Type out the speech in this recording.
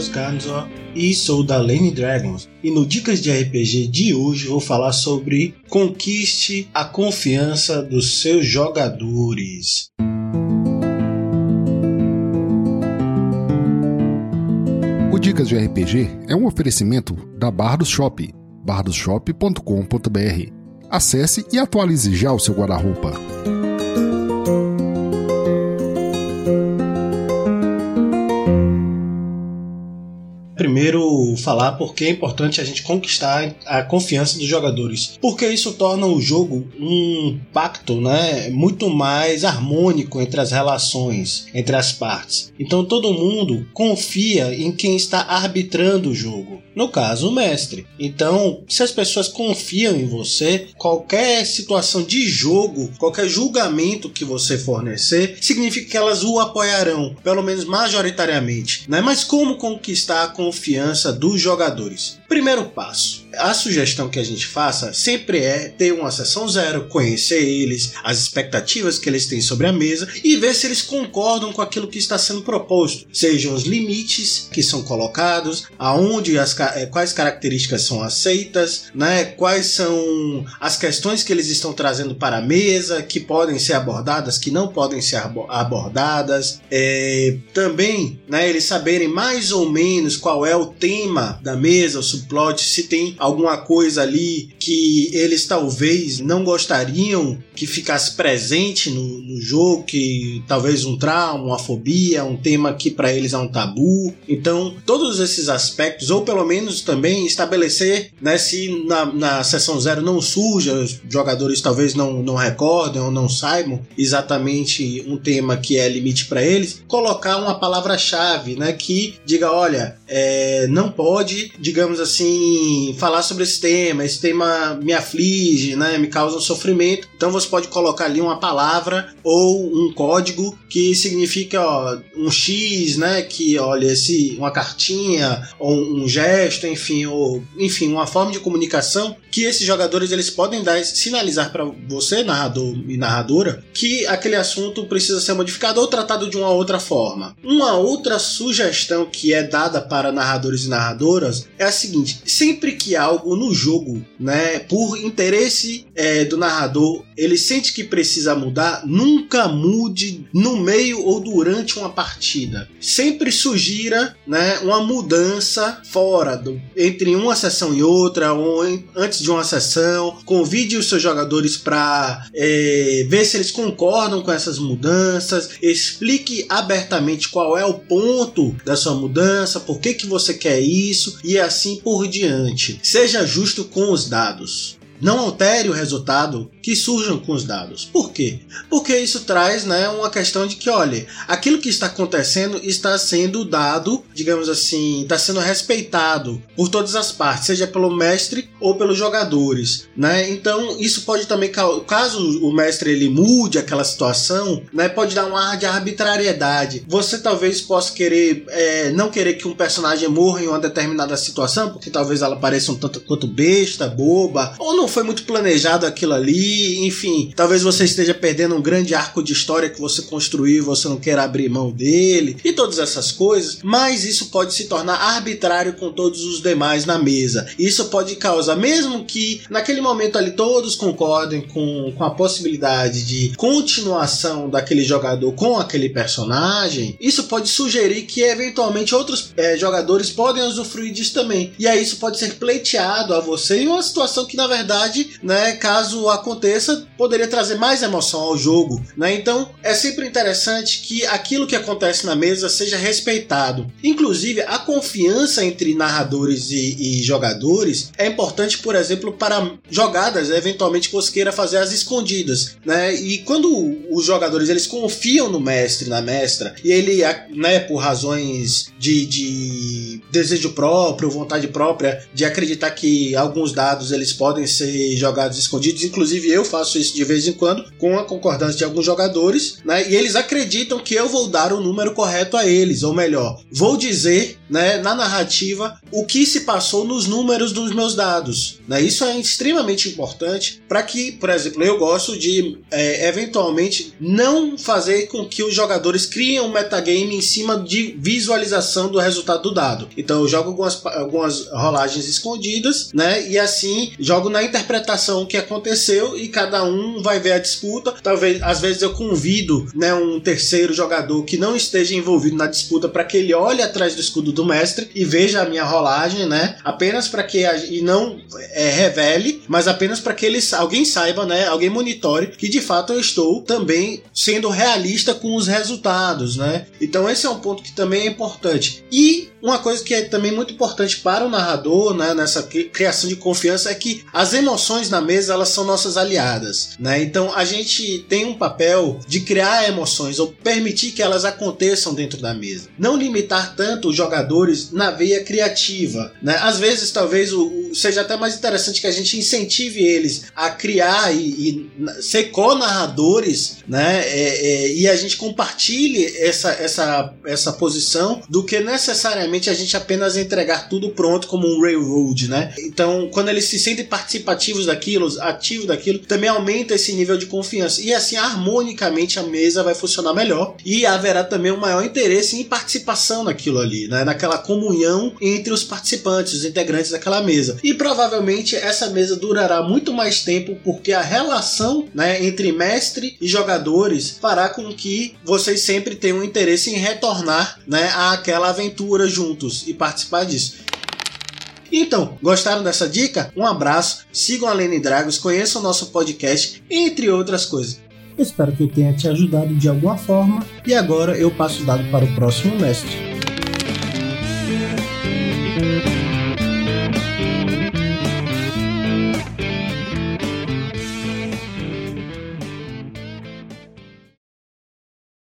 Matheus Ganzor e sou da Lane Dragons. E no Dicas de RPG de hoje vou falar sobre conquiste a confiança dos seus jogadores. O Dicas de RPG é um oferecimento da Bardos Shop, bardosshop.com.br. Acesse e atualize já o seu guarda-roupa. Primeiro falar porque é importante a gente conquistar a confiança dos jogadores, porque isso torna o jogo um pacto, né, muito mais harmônico entre as relações, entre as partes. Então todo mundo confia em quem está arbitrando o jogo, no caso o mestre. Então, se as pessoas confiam em você, qualquer situação de jogo, qualquer julgamento que você fornecer, significa que elas o apoiarão, pelo menos majoritariamente, né? Mas como conquistar a confiança confiança dos jogadores. Primeiro passo: a sugestão que a gente faça sempre é ter uma sessão zero, conhecer eles, as expectativas que eles têm sobre a mesa e ver se eles concordam com aquilo que está sendo proposto, sejam os limites que são colocados, aonde as eh, quais características são aceitas, né? Quais são as questões que eles estão trazendo para a mesa que podem ser abordadas, que não podem ser abordadas, é, também, né? Eles saberem mais ou menos qual é o tema da mesa, o subplot, se tem alguma coisa ali que eles talvez não gostariam que ficasse presente no, no jogo, que talvez um trauma, uma fobia, um tema que para eles é um tabu. Então, todos esses aspectos, ou pelo menos também estabelecer né, se na, na sessão zero não surja, os jogadores talvez não, não recordem ou não saibam exatamente um tema que é limite para eles, colocar uma palavra-chave né, que diga: olha, é, não pode, digamos assim, falar sobre esse tema, esse tema me aflige, né, me causa um sofrimento. Então você pode colocar ali uma palavra ou um código que significa ó, um X, né, que olha esse uma cartinha ou um gesto, enfim, ou enfim, uma forma de comunicação que esses jogadores eles podem dar sinalizar para você, narrador e narradora, que aquele assunto precisa ser modificado ou tratado de uma outra forma. Uma outra sugestão que é dada para narradores e narradoras é a seguinte: sempre que algo no jogo, né, por interesse é, do narrador, ele sente que precisa mudar, nunca mude no meio ou durante uma partida. Sempre sugira, né, uma mudança fora do, entre uma sessão e outra, ou em, antes de uma sessão. Convide os seus jogadores para é, ver se eles concordam com essas mudanças. Explique abertamente qual é o ponto da sua mudança, por que, que você quer isso e assim por diante. Seja justo com os dados não altere o resultado que surjam com os dados. Por quê? Porque isso traz né, uma questão de que, olha, aquilo que está acontecendo está sendo dado, digamos assim, está sendo respeitado por todas as partes, seja pelo mestre ou pelos jogadores. Né? Então, isso pode também, caso o mestre ele mude aquela situação, né, pode dar um ar de arbitrariedade. Você talvez possa querer, é, não querer que um personagem morra em uma determinada situação, porque talvez ela pareça um tanto quanto besta, boba, ou não foi muito planejado aquilo ali, enfim, talvez você esteja perdendo um grande arco de história que você construiu você não queira abrir mão dele, e todas essas coisas, mas isso pode se tornar arbitrário com todos os demais na mesa. Isso pode causar, mesmo que naquele momento ali todos concordem com, com a possibilidade de continuação daquele jogador com aquele personagem, isso pode sugerir que eventualmente outros é, jogadores podem usufruir disso também. E aí isso pode ser pleiteado a você em uma situação que na verdade verdade, né, caso aconteça, poderia trazer mais emoção ao jogo, né? Então, é sempre interessante que aquilo que acontece na mesa seja respeitado. Inclusive, a confiança entre narradores e, e jogadores é importante, por exemplo, para jogadas, eventualmente que você queira fazer as escondidas, né? E quando os jogadores eles confiam no mestre, na mestra, e ele, né, por razões de, de desejo próprio, vontade própria, de acreditar que alguns dados eles podem ser jogados escondidos. Inclusive, eu faço isso de vez em quando, com a concordância de alguns jogadores, né? E eles acreditam que eu vou dar o número correto a eles, ou melhor, vou dizer né, na narrativa o que se passou nos números dos meus dados. Né? Isso é extremamente importante para que, por exemplo, eu gosto de é, eventualmente não fazer com que os jogadores criem um metagame em cima de visualização do resultado do dado. Então eu jogo algumas, algumas rolagens escondidas, né? E assim jogo na interpretação que aconteceu e cada um vai ver a disputa. Talvez às vezes eu convido, né, um terceiro jogador que não esteja envolvido na disputa para que ele olhe atrás do escudo do mestre e veja a minha rolagem, né? Apenas para que a, e não é, revele, mas apenas para que ele, alguém saiba, né? Alguém monitore que de fato eu estou também sendo realista com os resultados, né? Então esse é um ponto que também é importante. E uma coisa que é também muito importante para o narrador, né, nessa criação de confiança é que as emoções na mesa elas são nossas aliadas, né? Então a gente tem um papel de criar emoções ou permitir que elas aconteçam dentro da mesa. Não limitar tanto os jogadores na veia criativa, né? Às vezes talvez seja até mais interessante que a gente incentive eles a criar e, e ser co-narradores, né? É, é, e a gente compartilhe essa, essa, essa posição do que necessariamente a gente apenas entregar tudo pronto como um railroad, né? Então, quando eles se sentem participativos daquilo, ativos daquilo, também aumenta esse nível de confiança. E assim, harmonicamente, a mesa vai funcionar melhor e haverá também um maior interesse em participação naquilo ali, né? Naquela comunhão entre os participantes, os integrantes daquela mesa. E provavelmente essa mesa durará muito mais tempo porque a relação né, entre mestre e jogadores fará com que vocês sempre tenham interesse em retornar né, àquela aventura juntos e participar disso. Então, gostaram dessa dica? Um abraço, sigam a Lene Dragos, conheçam o nosso podcast, entre outras coisas. Espero que eu tenha te ajudado de alguma forma e agora eu passo o dado para o próximo mestre.